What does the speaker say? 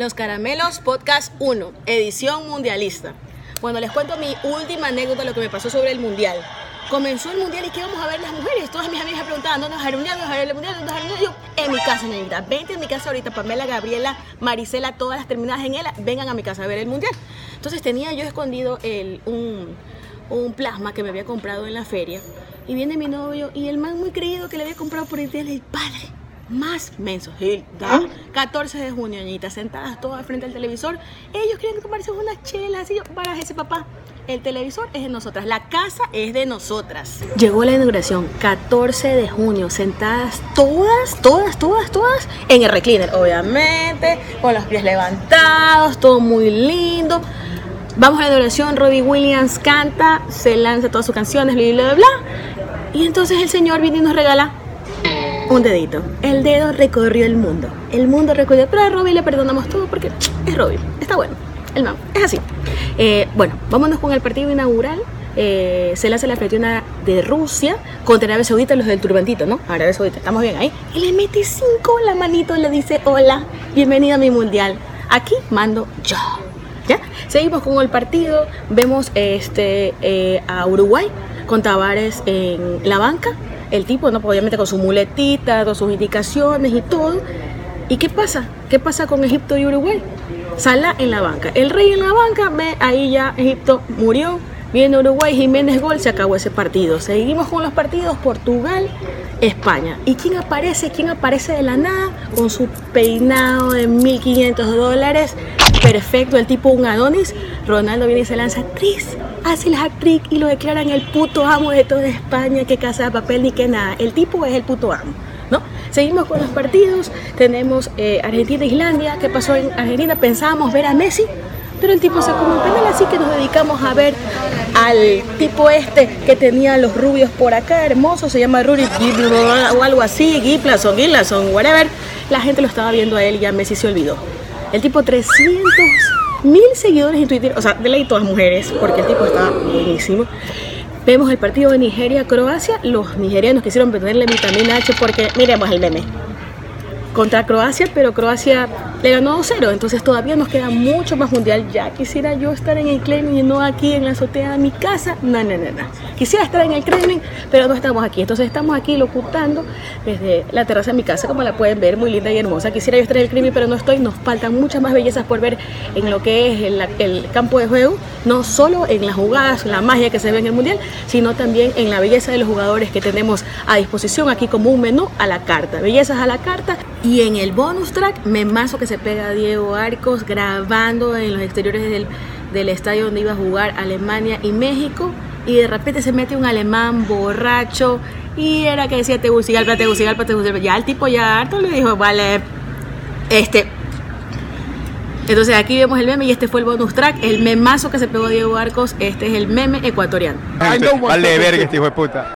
Los Caramelos Podcast 1, edición mundialista. Bueno, les cuento mi última anécdota, lo que me pasó sobre el mundial. Comenzó el mundial y ¿qué vamos a ver las mujeres? Todas mis amigas me preguntaban, ¿dónde vas a ver el mundial? ¿Dónde vas a ver el mundial? ¿Dónde vas a ver el mundial? Yo, en mi casa, negrita. Vente en mi casa ahorita, Pamela, Gabriela, Marisela, todas las terminadas en ella, vengan a mi casa a ver el mundial. Entonces tenía yo escondido el, un, un plasma que me había comprado en la feria. Y viene mi novio y el man muy creído que le había comprado por el día del padre más mensos. Hilda. 14 de junio, ñitas, sentadas todas frente al televisor. Ellos quieren tomarse unas chelas y yo, para ese papá. El televisor es de nosotras, la casa es de nosotras. Llegó la inauguración, 14 de junio, sentadas todas, todas, todas, todas en el recliner, obviamente, con los pies levantados, todo muy lindo. Vamos a la inauguración, Robbie Williams canta, se lanza todas sus canciones, bla, bla, bla. Y entonces el señor viene y nos regala un dedito. El dedo recorrió el mundo. El mundo recorrió. Pero a Robin le perdonamos todo porque es Robin. Está bueno. El man. Es así. Eh, bueno, vámonos con el partido inaugural. Eh, se le hace la flexión de Rusia contra Arabia Saudita, los del turbantito, ¿no? Arabia Saudita, estamos bien ahí. Y le mete cinco la manito, le dice: Hola, bienvenida a mi mundial. Aquí mando yo. ¿Ya? Seguimos con el partido. Vemos este, eh, a Uruguay con Tavares en la banca el tipo, ¿no? obviamente con su muletita, con sus indicaciones y todo. ¿Y qué pasa? ¿Qué pasa con Egipto y Uruguay? Sala en la banca. El rey en la banca, ve, ahí ya Egipto murió. Viene Uruguay, Jiménez Gol, se acabó ese partido. Seguimos con los partidos Portugal, España. ¿Y quién aparece? ¿Quién aparece de la nada? Con su peinado de 1.500 dólares. Perfecto, el tipo un Adonis. Ronaldo viene y se lanza. Tris, hace el hat-trick y lo declaran el puto amo de toda España, que casa de papel ni que nada. El tipo es el puto amo. ¿No? Seguimos con los partidos, tenemos eh, Argentina-Islandia, ¿qué pasó en Argentina? Pensábamos ver a Messi, pero el tipo como un penal, así que nos dedicamos a ver al tipo este que tenía los rubios por acá, hermoso, se llama Rudy o algo así, Giplason, Giplason, whatever. La gente lo estaba viendo a él y ya Messi se olvidó. El tipo 300 mil seguidores en Twitter, o sea, de ley todas mujeres, porque el tipo está buenísimo. Vemos el partido de Nigeria-Croacia. Los nigerianos quisieron ponerle vitamina H porque miremos el meme contra Croacia, pero Croacia le ganó 2-0, entonces todavía nos queda mucho más mundial. Ya quisiera yo estar en el Kremlin y no aquí en la azotea de mi casa. No, no, no, no. Quisiera estar en el Kremlin, pero no estamos aquí. Entonces estamos aquí locutando desde la terraza de mi casa, como la pueden ver, muy linda y hermosa. Quisiera yo estar en el Kremlin, pero no estoy. Nos faltan muchas más bellezas por ver en lo que es el, el campo de juego, no solo en las jugadas, la magia que se ve en el mundial, sino también en la belleza de los jugadores que tenemos a disposición aquí como un menú a la carta. Bellezas a la carta y en el bonus track, memazo que se pega a Diego Arcos grabando en los exteriores del, del estadio donde iba a jugar Alemania y México. Y de repente se mete un alemán borracho y era que decía Tegucigalpa, Tegucigalpa, Tegucigalpa. Ya el tipo ya harto le dijo, vale, este. Entonces aquí vemos el meme y este fue el bonus track, el memazo que se pegó Diego Arcos, este es el meme ecuatoriano. Vale verga este hijo de puta.